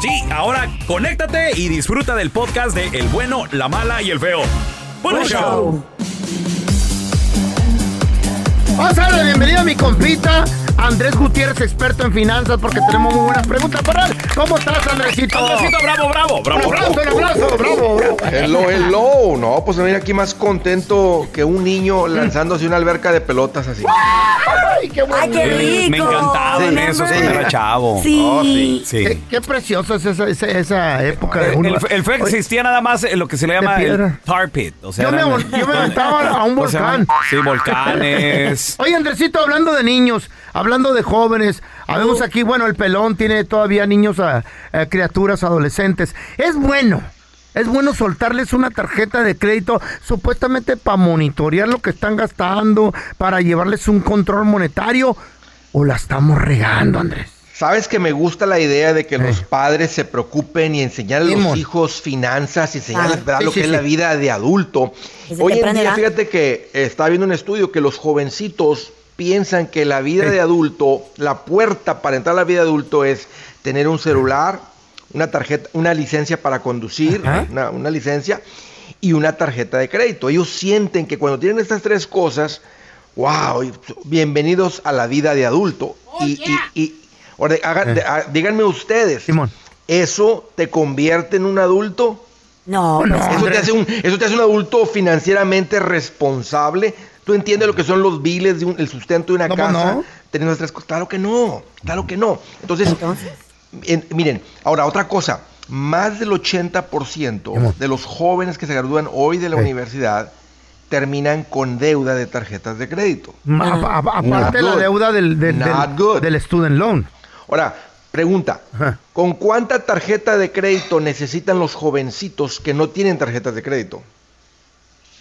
Sí, ahora conéctate y disfruta del podcast de El bueno, la mala y el feo. ¡Buen show! Vamos a darle bienvenida a mi compita. Andrés Gutiérrez, experto en finanzas, porque tenemos muy buenas preguntas para él. ¿Cómo estás, Andresito? Andresito, bravo, bravo, bravo, Un aplauso, bravo. un aplauso, bravo, bravo. Hello, hello. No, pues mira aquí más contento que un niño lanzándose una alberca de pelotas así. Ay, qué bueno. ¡Ay, qué rico! Me encantaban Sí, esos sí. cuando era chavo. Sí. Oh, sí. Sí. Qué, qué precioso es esa, esa, esa época de uno. El, el feo existía nada más en lo que se le llama el piedra. tar pit. O sea, Yo me, eran- vol- yo me aventaba a un volcán. Sí, volcanes. Oye, Andresito, hablando de niños, hablando de jóvenes, habemos aquí, bueno, el pelón tiene todavía niños, a, a criaturas, adolescentes. Es bueno, es bueno soltarles una tarjeta de crédito supuestamente para monitorear lo que están gastando, para llevarles un control monetario, o la estamos regando, Andrés. Sabes que me gusta la idea de que los padres se preocupen y enseñar a los Simón. hijos finanzas y enseñarles Ah, lo sí, que es la vida de adulto. Desde Hoy en día, edad. fíjate que eh, estaba viendo un estudio que los jovencitos piensan que la vida de adulto, la puerta para entrar a la vida de adulto es tener un celular, una tarjeta, una licencia para conducir, una, una licencia y una tarjeta de crédito. Ellos sienten que cuando tienen estas tres cosas, wow, bienvenidos a la vida de adulto. y, y- y- ahora, hagan- de- ah, díganme ustedes, Simón. ¿eso te convierte en un adulto? No, No, pues, ¿Eso te, hace un, ¿Eso te hace un adulto financieramente responsable? ¿Tú entiendes lo que son los biles, de un- el sustento de una casa? no. Teniendo estas cosas. Claro que no, claro que no. Entonces, Entonces. en- miren, ahora otra cosa. Más del 80% Simón. de los jóvenes que se gradúan hoy de la Sí. universidad terminan con deuda de tarjetas de crédito. A- a- aparte de la deuda del, del, student loan. Ahora, pregunta, Ajá. ¿con cuánta tarjeta de crédito necesitan los jovencitos que no tienen tarjetas de crédito?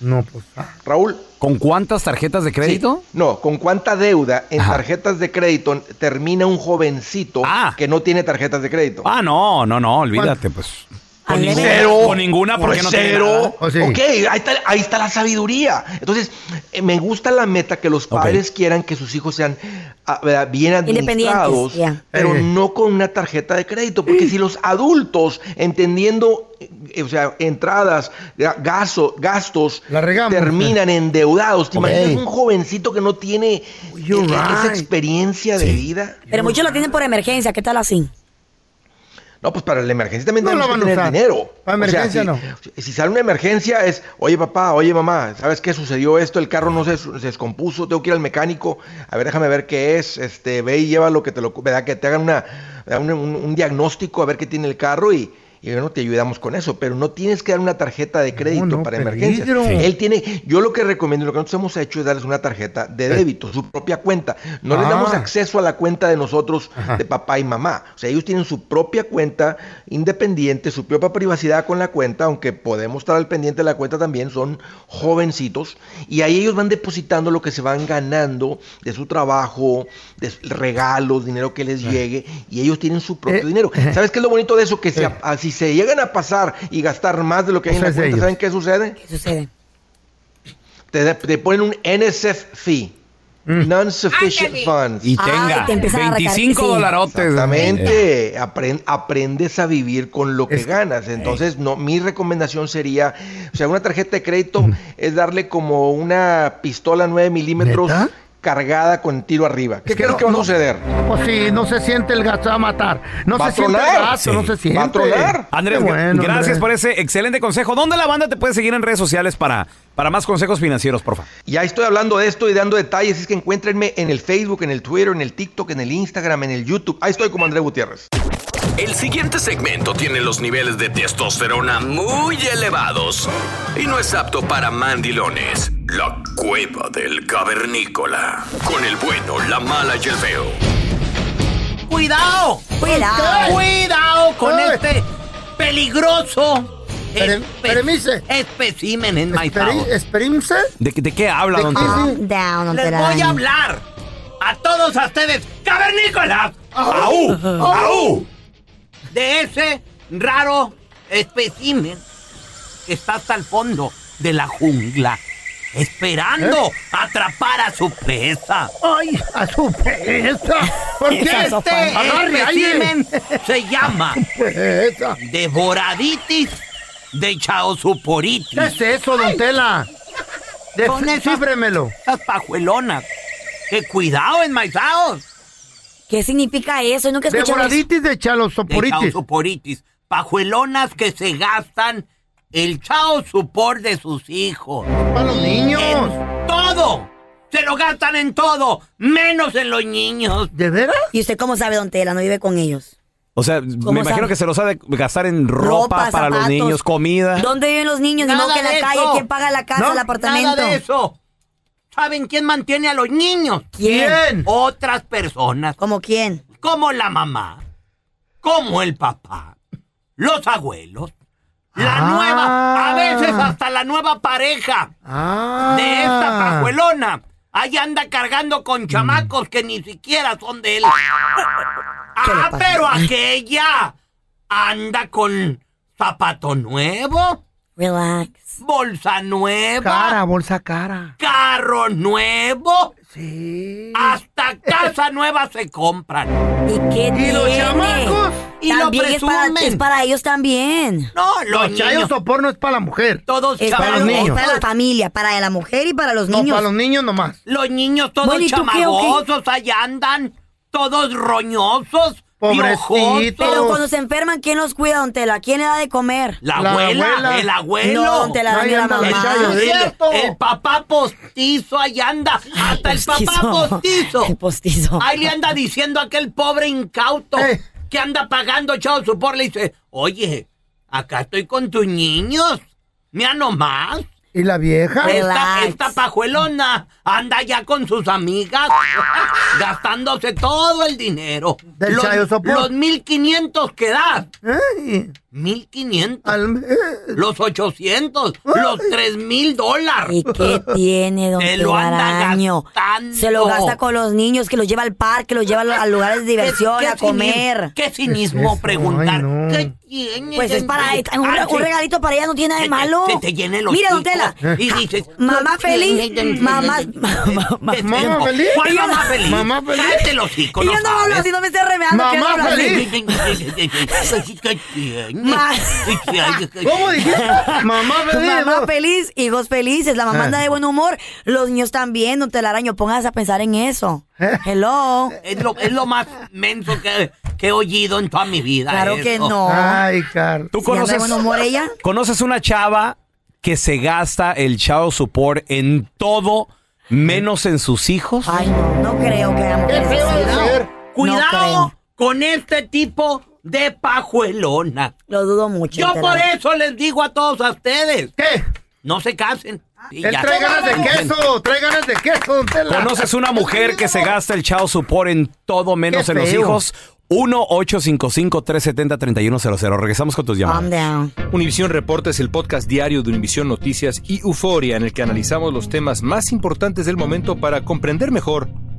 No, pues. ah. Raúl. ¿Con cuántas tarjetas de crédito? Sí. No, ¿con cuánta deuda en Ajá. tarjetas de crédito termina un jovencito Ah. que no tiene tarjetas de crédito? Ah, no, no, no, olvídate, pues. Con Cero. con ninguna porque no tiene Cero. nada. Oh, sí. Ok, ahí está, ahí está la sabiduría. Entonces, eh, me gusta la meta que los padres quieran que sus hijos sean ah, bien administrados, pero Eh. no con una tarjeta de crédito. Porque si los adultos, entendiendo, eh, o sea, entradas, ga- gasto- gastos, La regamos. terminan endeudados, ¿te imaginas un jovencito que no tiene eh, esa experiencia de vida? Pero muchos lo tienen por emergencia, ¿qué tal así? No, pues para la emergencia también No tenemos que tener usar. dinero. Para O sea, emergencia no. si- si sale una emergencia es, oye papá, oye mamá, ¿sabes qué sucedió esto? El carro no se, se descompuso, tengo que ir al mecánico. A ver, déjame ver qué es. Este, ve y llévalo que te lo, ¿verdad? Que te hagan una, un, un- un diagnóstico a ver qué tiene el carro y, y bueno, te ayudamos con eso. Pero no tienes que dar una tarjeta de crédito no, para peligro. emergencias. Él tiene, yo lo que recomiendo, lo que nosotros hemos hecho es darles una tarjeta de débito, su propia cuenta. No les Ah. damos acceso a la cuenta de nosotros, Ajá. de papá y mamá. O sea, ellos tienen su propia cuenta independiente, su propia privacidad con la cuenta, aunque podemos estar al pendiente de la cuenta también, son jovencitos, y ahí ellos van depositando lo que se van ganando de su trabajo, de regalos, dinero que les llegue, y ellos tienen su propio Eh, dinero. eh. ¿Sabes qué es lo bonito de eso? Que si, Eh. si se llegan a pasar y gastar más de lo que hay en la cuenta, ellos. ¿saben qué sucede? ¿Qué sucede? Te, te ponen un NSF fee. Mm. Non-sufficient funds. Y Ay, tenga te empiezan a recargar, 25 sí. dolarotes. Exactamente, Apren- aprendes a vivir con lo que Es- ganas. Entonces, no, mi recomendación sería, o sea, una tarjeta de crédito es darle como una pistola 9 milímetros ¿Neta? Cargada con tiro arriba. ¿Qué Es que crees no- que va a no- suceder? Pues sí, no se siente el va a matar. No Va se siente el gato, no se siente. Va a tronar. Andrés, bueno, gracias Andrés. por ese excelente consejo. ¿Dónde la banda te puede seguir en redes sociales para, para más consejos financieros, porfa? Ya estoy hablando de esto y dando detalles. Es que encuéntrenme en el Facebook, en el Twitter, en el TikTok, en el Instagram, en el YouTube. Ahí estoy como Andrés Gutiérrez. El siguiente segmento tiene los niveles de testosterona muy elevados y no es apto para mandilones. La cueva del cavernícola. Con el bueno, la mala y el feo. ¡Cuidado! Cuidado. ¡Cuidado con Ay. este peligroso permiso. espécimen en my Esperi- house! ¿Esperinse? ¿De, de qué habla, ¿De don? Calm down, don Les voy a hablar a todos ustedes, cavernícolas, ¡Au! ¡Au! de ese raro espécimen que está hasta el fondo de la jungla, esperando atrapar a su presa. ¡Ay, a su presa! ¿Por qué? Esa sopa. Este espécimen se llama Presa. devoraditis de chaosuporitis. ¿Qué es eso, don Tela? De- Con esa- Cífremelo. Esas pajuelonas. Que cuidado en house. ¿Qué significa eso? Nunca he escuchado eso. Devoraditis de De chalosoporitis. chaosuporitis. Pajuelonas que se gastan el chaosupor de sus hijos. Para los niños. En todo. Se lo gastan en todo, menos en los niños. ¿De veras? ¿Y usted cómo sabe, don Tela? No vive con ellos. O sea, me ¿Cómo imagino sabe? que se los ha de gastar en ropa, para los niños, comida. ¿Dónde viven los niños? Ni Nada modo que en la calle. eso. ¿Quién paga la casa, No, el apartamento? Nada de eso. ¿Saben quién mantiene a los niños? ¿Quién? Otras personas. ¿Cómo quién? como la mamá, como el papá, los abuelos, la Ah. nueva, a veces hasta la nueva pareja Ah. de esta pajuelona. Ahí anda cargando con chamacos que ni siquiera son de él. ¿Qué le Ah, pero aquella anda con zapato nuevo, Relax. Bolsa nueva, Cara, bolsa cara. carro nuevo, Sí. hasta casa nueva se compran. ¿Y qué ¿Y los tiene? chamacos? Y lo También es para, es para ellos también. No, los Los chayos sopor no es para la mujer. todos Es para, los niños. es para la familia, para la mujer y para los No, niños. para los niños nomás. Los niños todos Bueno, chamagosos, allá andan, todos roñosos, Pobrecitos. Pero cuando se enferman, ¿quién los cuida, don Tela? ¿Quién le da de comer? La, La abuela, abuela. el abuelo. No, don Tela, la mamá. el, cierto. el papá postizo ahí anda, hasta el papá postizo. El postizo. Ahí le anda diciendo a aquel pobre incauto Eh. que anda pagando chao su por, le dice, oye, acá estoy con tus niños, mira nomás. ¿Y la vieja? Esta, pajuelona anda ya con sus amigas gastándose todo el dinero. Del los, los 1500 que das. 1500. al mes. Los 800. Los 3000 dólares. ¿Y qué tiene, don Se lo anda Telaraño? gastando. Se lo gasta con los niños, que los lleva al parque, los lleva a lugares de diversión, ¿Qué- a qué cinismo- comer. Qué cinismo eso? preguntar. Ay, no. ¿Qué tiene? Pues es para Ay, un, ah, un regalito para ella no tiene nada de Se malo. se te llene los Mira, don Tela. Y dices, Mamá feliz, mamá, mamá, feliz. ¿Cuál mamá feliz? Mamá feliz. Cállate los hocico, Y yo no hablo así, no me esté remeando. Mamá feliz. ¿Qué tiene? Ma- ¿Cómo dijiste? Mamá feliz. Mamá ¿no? feliz, hijos felices, la mamá Ah. anda de buen humor, los niños también, don Telaraño, póngase a pensar en eso. ¿Eh? Hello. Es lo, es lo más menso que, que he oído en toda mi vida. Claro que no. Ay, Carlos. ¿Tú conoces, buen humor ella. conoces una chava que se gasta el child support en todo menos en sus hijos? Ay, no, no creo que hagamos. Cuidado con este tipo de pajuelona. Lo dudo mucho. Yo por la- eso les digo a todos a ustedes, ¿Qué? no se casen. Y Él trae ganas de queso, trae ganas de queso. ¿Conoces una mujer que se gasta el child support en todo menos en los hijos? 1-855-370-3100. Regresamos con tus llamadas. Univisión Reporta es el podcast diario de Univisión Noticias y Euforia en el que analizamos los temas más importantes del momento para comprender mejor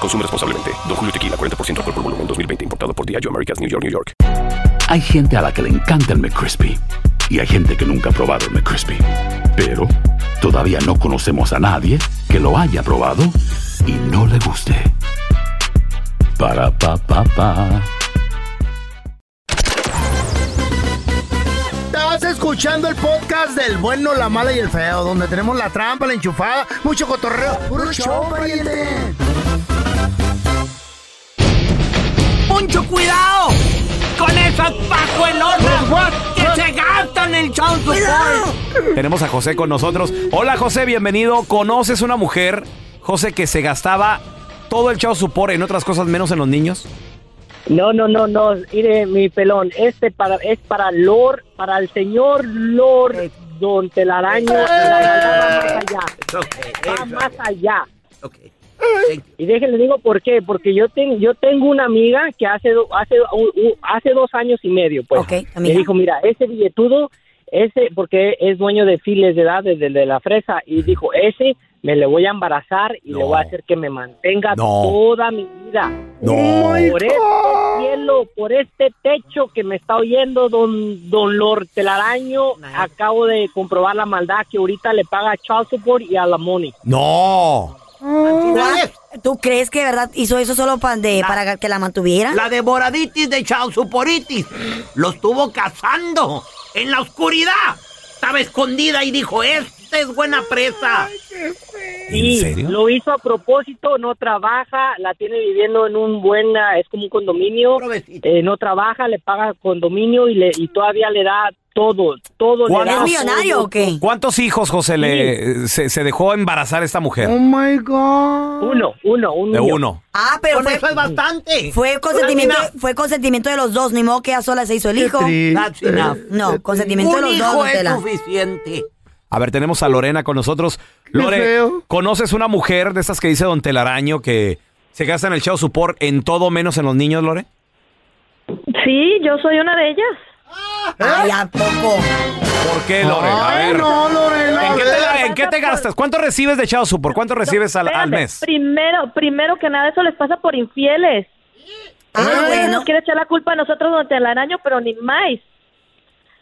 Consume responsablemente. Don Julio Tequila, 40% alcohol por volumen, 2020. Importado por Diageo Americas, New York, New York. Hay gente a la que le encanta el McCrispy y hay gente que nunca ha probado el McCrispy. Pero todavía no conocemos a nadie que lo haya probado y no le guste. Para pa pa pa. Estás escuchando el podcast del bueno, la mala y el feo, donde tenemos la trampa, la enchufada, mucho cotorreo. ¡Puro show, pariente! ¡Mucho cuidado! Con esas pajuelonas que se gastan el child support. Tenemos a José con nosotros. Hola José, bienvenido. ¿Conoces una mujer, José, que se gastaba todo el child support en otras cosas menos en los niños? No, no, no, no, mire mi pelón, este para es para Lord, para el señor Lord Don Telaraño, la maldad va más allá, va más allá. Y déjenle digo por qué, porque yo tengo yo tengo una amiga que hace do- hace u- u- hace dos años y medio, pues, me amiga. dijo, mira, ese billetudo, ese porque es dueño de files de edad desde de la fresa y dijo, ese me le voy a embarazar y le voy a hacer que me mantenga No. toda mi vida. No. Por este cielo, por este techo que me está oyendo don, don Lord Telaraño, acabo de comprobar la maldad que ahorita le paga a child support y a la money. No. ¿Tú crees que de verdad hizo eso solo pa- de- para que la mantuviera? La devoraditis de Chausuporitis lo estuvo cazando en la oscuridad. Estaba escondida y dijo, esta es buena presa. Sí, lo hizo a propósito, no trabaja, la tiene viviendo en un buen, es como un condominio, eh, no trabaja, le paga condominio y, le, y todavía le da todo, todo le da. todo. ¿Cuántos hijos, José, le, se, se dejó embarazar esta mujer? Oh my God. Uno, uno, un De niño. uno. Ah, pero Con fue, eso es bastante. fue consentimiento, fue consentimiento de los dos, ni modo que ella sola se hizo el hijo. That's enough. No, consentimiento de Un los hijo dos, es Tela. suficiente. A ver, tenemos a Lorena con nosotros. Lore, feo. ¿conoces una mujer de estas que dice Don Telaraño que se gasta en el show support en todo menos en los niños, Lore? Sí, yo soy una de ellas. Ay, ¿a poco? ¿Por qué, Lore? A Ay, ver. no, Lorena. ¿En qué, te, en qué te gastas? ¿Cuánto recibes de show support? ¿Cuánto recibes al, al mes? Primero, primero que nada, eso les pasa por infieles. Ah, bueno. Nos quiere echar la culpa a nosotros durante el araño, pero ni más.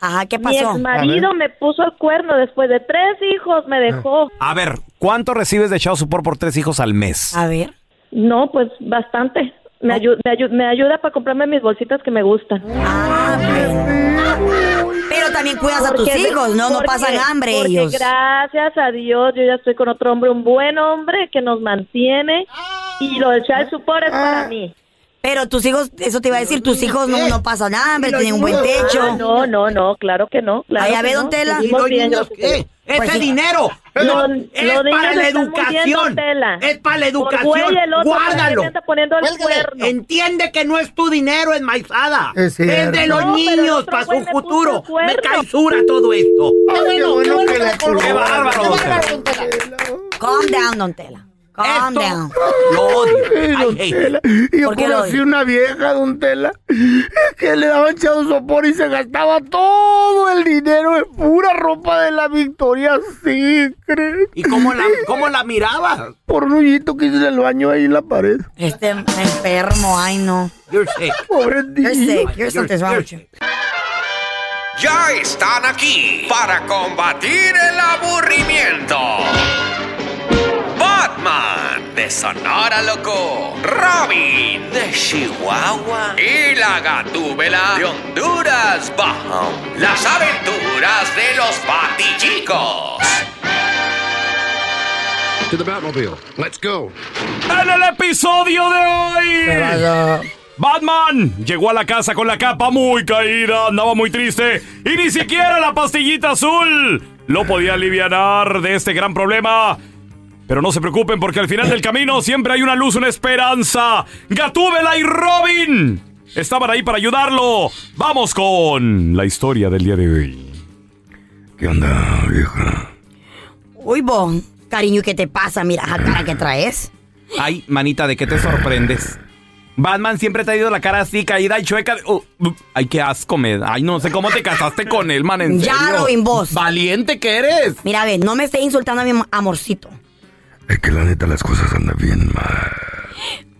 Ajá, ¿qué Mi pasó? ex marido me puso el cuerno después de tres hijos, me dejó. A ver, ¿cuánto recibes de show support por tres hijos al mes? A ver. No, pues bastante. Me, ayu- me, ayu- me ayuda para comprarme mis bolsitas que me gustan. Ah. Pero también cuidas a tus hijos, ¿no? No pasan hambre porque ellos. gracias a Dios yo ya estoy con otro hombre, un buen hombre que nos mantiene y lo del child support es para mí. Pero tus hijos, eso te iba a decir, tus hijos no, no pasa nada, hombre, tienen un buen Ah, techo. no, no, no, claro que no. Claro Ay, a que ver, no. don Tela. Vivimos ¿Y los bien, niños gracias a qué? Ese Pues sí. dinero es para la educación. Tela. Es para la educación. Guárdalo. Entiende que no es tu dinero, enmaizada. Es Es, de los No, niños para su futuro. Me causura todo esto. Ay, qué bueno Qué bárbaro. Calm down, don Tela. Calm Esto down. lo odio. Ay, I don hate it. Tela. Y yo ¿Por qué lo conocí una vieja, don Tela, que le daban echado sopor y se gastaba todo el dinero en pura ropa de la Victoria Secret. ¿Y cómo la, cómo la mirabas? Por un hoyito que hice en el baño ahí en la pared. Este enfermo, ay no. You're sick. Pobre You're sick, you're. Ya están aquí para combatir el aburrimiento. Batman de Sonora Loco, Robin de Chihuahua y la Gatúbela de Honduras Bajo. Las aventuras de los Batichicos. To the Batmobile. Let's go. En el episodio de hoy. Batman llegó a la casa con la capa muy caída, andaba muy triste y ni siquiera la pastillita azul lo podía aliviar de este gran problema. Pero no se preocupen porque al final del camino siempre hay una luz, una esperanza. Gatúbela y Robin estaban ahí para ayudarlo. Vamos con la historia del día de hoy. ¿Qué onda, vieja? Uy, bon, cariño, ¿qué te pasa? Mira esa cara que traes. Ay, manita, ¿de qué te sorprendes? Batman siempre te ha ido la cara así, caída y chueca. Oh, uh, ay, qué asco me da. Ay, no sé cómo te casaste con él, man, en Ya, serio. Robin, vos. Valiente que eres. Mira, ve, no me estés insultando a mi amorcito. Es que la neta las cosas andan bien mal.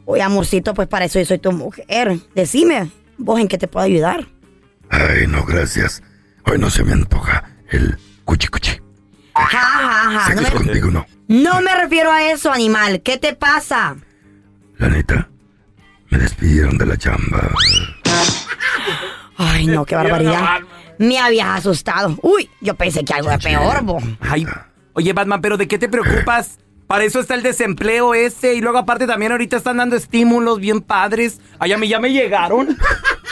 Oye, amorcito, pues para eso yo soy tu mujer. Decime, vos en qué te puedo ayudar. Ay, no, gracias. Hoy no se me antoja el cuchi cuchi. Ja, ja, ja. Sé No es me, contigo, ¿no? no me refiero a eso, animal. ¿Qué te pasa? La neta, me despidieron de la chamba. Ay, no, qué barbaridad. Me habías asustado. Uy, yo pensé que algo de peor, bo. Ay, oye, Batman, ¿pero de qué te preocupas? Para eso está el desempleo ese. Y luego, aparte, también ahorita están dando estímulos bien padres. Ay, a mí ya me llegaron.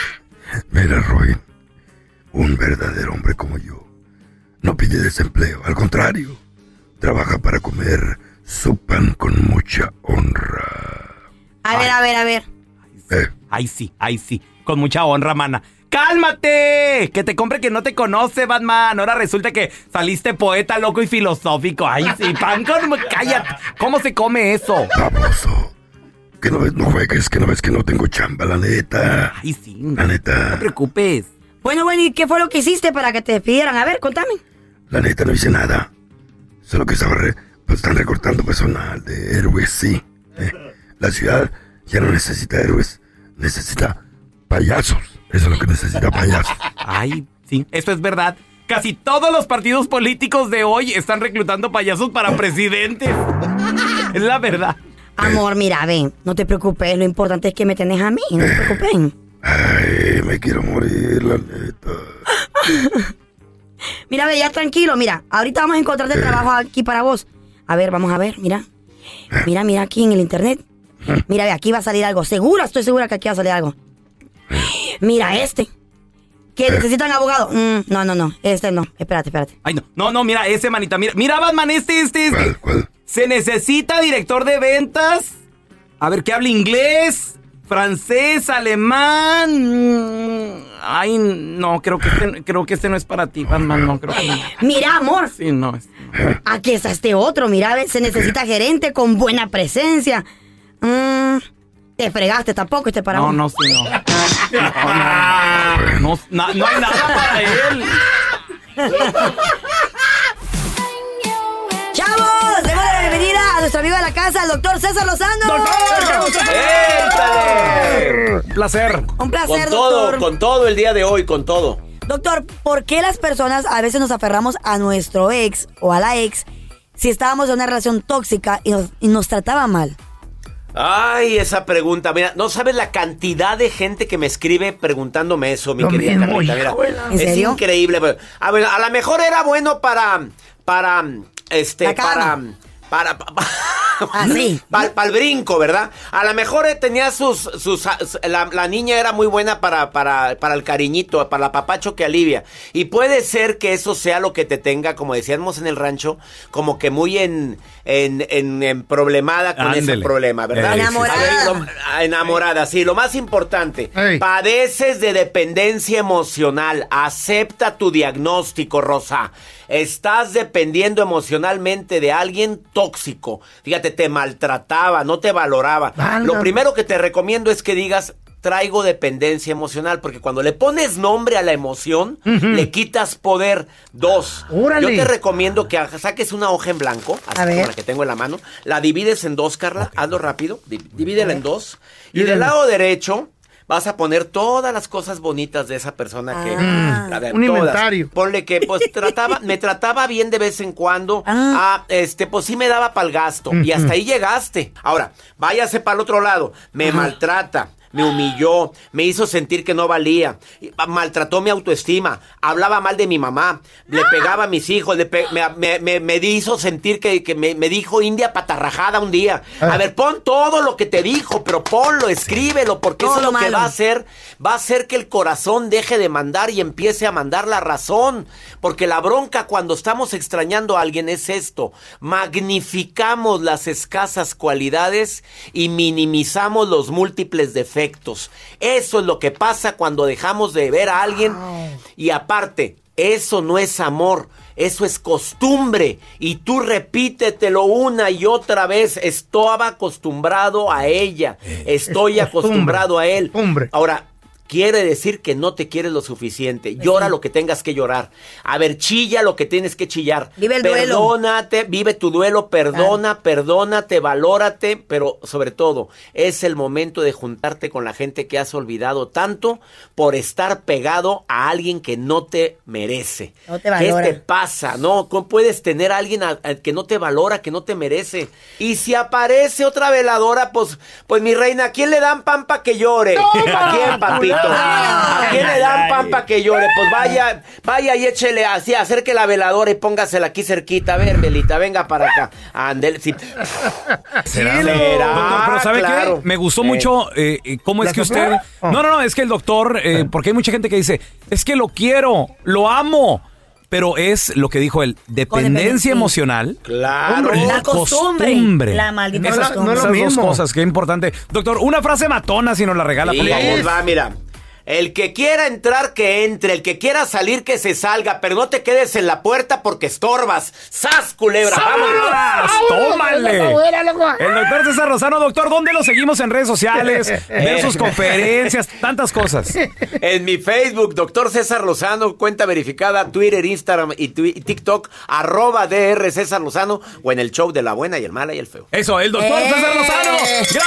Mira, Robin, un verdadero hombre como yo no pide desempleo, al contrario, trabaja para comer su pan con mucha honra. A ver, a ver, a ver. Eh, Ay, sí, ay, sí. Con mucha honra, mana. ¡Cálmate! Que te compre que no te conoce, Batman. Ahora resulta que saliste poeta, loco y filosófico. Ay, sí, pan. Cállate. ¿Cómo se come eso? baboso. Que no ves, no juegues, que no ves que no tengo chamba, la neta. Ay, sí. La No te neta, preocupes. Bueno, bueno, ¿y qué fue lo que hiciste para que te despidieran? A ver, contame. la neta no hice nada. Solo que estaba re- pues están recortando personal de héroes, sí. Eh, la ciudad ya no necesita héroes, necesita payasos. Eso es lo que necesita payasos. Ay, sí, eso es verdad. Casi todos los partidos políticos de hoy están reclutando payasos para presidente. es la verdad. Amor, mira, ven, no te preocupes, lo importante es que me tenés a mí, no te preocupes. Ay, me quiero morir, la neta. Mira, ve, ya tranquilo, mira, ahorita vamos a encontrarte trabajo aquí para vos. A ver, vamos a ver, mira. Mira, mira aquí en el internet. Mira, ve, aquí va a salir algo. Segura, estoy segura que aquí va a salir algo. Mira, este. Que necesitan abogado. Mm, no, no, no, este no. Espérate, espérate. Ay, no, no, no, mira, ese manita, mira, mira, Batman, este, este, este. Se necesita director de ventas. A ver, que hable inglés, francés, alemán. Mm, Ay, no, creo que este, creo que este no es para ti, Batman, no, creo que no. Mira, amor, Sí, no es. aquí está este otro. Mira, se necesita gerente con buena presencia. Mm, te fregaste tampoco este para No, no, sí, no. No, no. No, na- no hay nada para él. ¡Chavos! Demos la bienvenida a nuestro amigo de la casa, el doctor César Lozano. Un placer. Un placer, Con todo, doctor. con todo el día de hoy, con todo. Doctor, ¿por qué las personas a veces nos aferramos a nuestro ex o a la ex si estábamos en una relación tóxica y nos, y nos trataba mal? Ay, esa pregunta. Mira, no sabes la cantidad de gente que me escribe preguntándome eso, mi Lo querida mismo, Carlita. Mira, híjole. ¿En es serio? increíble. A ver, a lo mejor era bueno para, para, este, cama. Para, para, Así. Para el brinco, ¿verdad? A lo mejor eh, tenía sus... sus la, la niña era muy buena para, para, para el cariñito, para la papacho que alivia. Y puede ser que eso sea lo que te tenga, como decíamos en el rancho, como que muy en, en, en, en problemada con ese problema, ¿verdad? Sí, Enamorada. A ver, lo- ah, enamorada, sí. Lo más importante, Ey. padeces de dependencia emocional. Acepta tu diagnóstico, Rosa. Estás dependiendo emocionalmente de alguien tóxico. Fíjate, te maltrataba, no te valoraba. Lo primero que te recomiendo es que digas, traigo dependencia emocional, porque cuando le pones nombre a la emoción, le quitas poder. Dos, Órale. yo te recomiendo que saques una hoja en blanco, así como la que tengo en la mano, la divides en dos, Carla, hazlo rápido, di- divídela en dos, y del lado derecho vas a poner todas las cosas bonitas de esa persona que... Ah. A ver, Un todas. inventario. Ponle que, pues, trataba, me trataba bien de vez en cuando. Ah. Ah, este, pues sí me daba para el gasto. Y hasta ahí llegaste. Ahora, váyase para el otro lado. Me maltrata. Me humilló, me hizo sentir que no valía, ah, maltrató mi autoestima, hablaba mal de mi mamá, le pegaba a mis hijos, le pe- me, me- me- me hizo sentir que, que me, me dijo india patarrajada un día. A ver, pon todo lo que te dijo, pero ponlo, escríbelo, porque eso es lo que va a hacer, va a hacer que el corazón deje de mandar y empiece a mandar la razón. Porque la bronca cuando estamos extrañando a alguien es esto. Magnificamos las escasas cualidades y minimizamos los múltiples defectos. Eso es lo que pasa cuando dejamos de ver a alguien. Y aparte, eso no es amor. Eso es costumbre. Y tú repítetelo una y otra vez. Estaba acostumbrado a ella. Estoy es costumbre, acostumbrado a él. costumbre. Ahora, quiere decir que no te quieres lo suficiente. Llora lo que tengas que llorar. A ver, chilla lo que tienes que chillar. Vive el duelo. Perdónate, vive tu duelo, perdona, perdónate, valórate, pero sobre todo, es el momento de juntarte con la gente que has olvidado tanto por estar pegado a alguien que no te merece. No te ¿Qué valora. te pasa? No, ¿cómo puedes tener a alguien a- a- que no te valora, que no te merece? Y si aparece otra veladora, pues, pues mi reina, ¿a quién le dan pan pa' que llore? ¿A quién, papito? ¿A quién le dan pan pa' que llore? Pues vaya, vaya y échele así, acerque la veladora y póngasela aquí cerquita. A ver, Velita, venga para acá. Ándele, sí. ¿Será? Será, Doctor, pero ¿sabe claro. qué? Me gustó Eh. mucho eh, eh, cómo es ¿La que usted... Oh. No, no, no, es que el doctor, eh, porque hay mucha gente que dice, es que lo quiero, lo amo, pero es lo que dijo él, dependencia emocional. Claro. La costumbre. La maldita Esas, costumbre. esas No es lo dos mismo. cosas, qué importante. Doctor, una frase matona si nos la regala, Sí, por favor. va, mira. El que quiera entrar, que entre. El que quiera salir, que se salga. Pero no te quedes en la puerta porque estorbas. ¡Sas, culebra! ¡Vámonos! ¡Tómale! El doctor César Lozano, doctor, ¿dónde lo seguimos en redes sociales? Ver sus conferencias, tantas cosas. En mi Facebook, doctor César Lozano, cuenta verificada, Twitter, Instagram y, TikTok, arroba DR César Lozano, o en el show de la buena y el mala y el feo. Eso, el doctor ¡Eh! César Lozano. Gracias,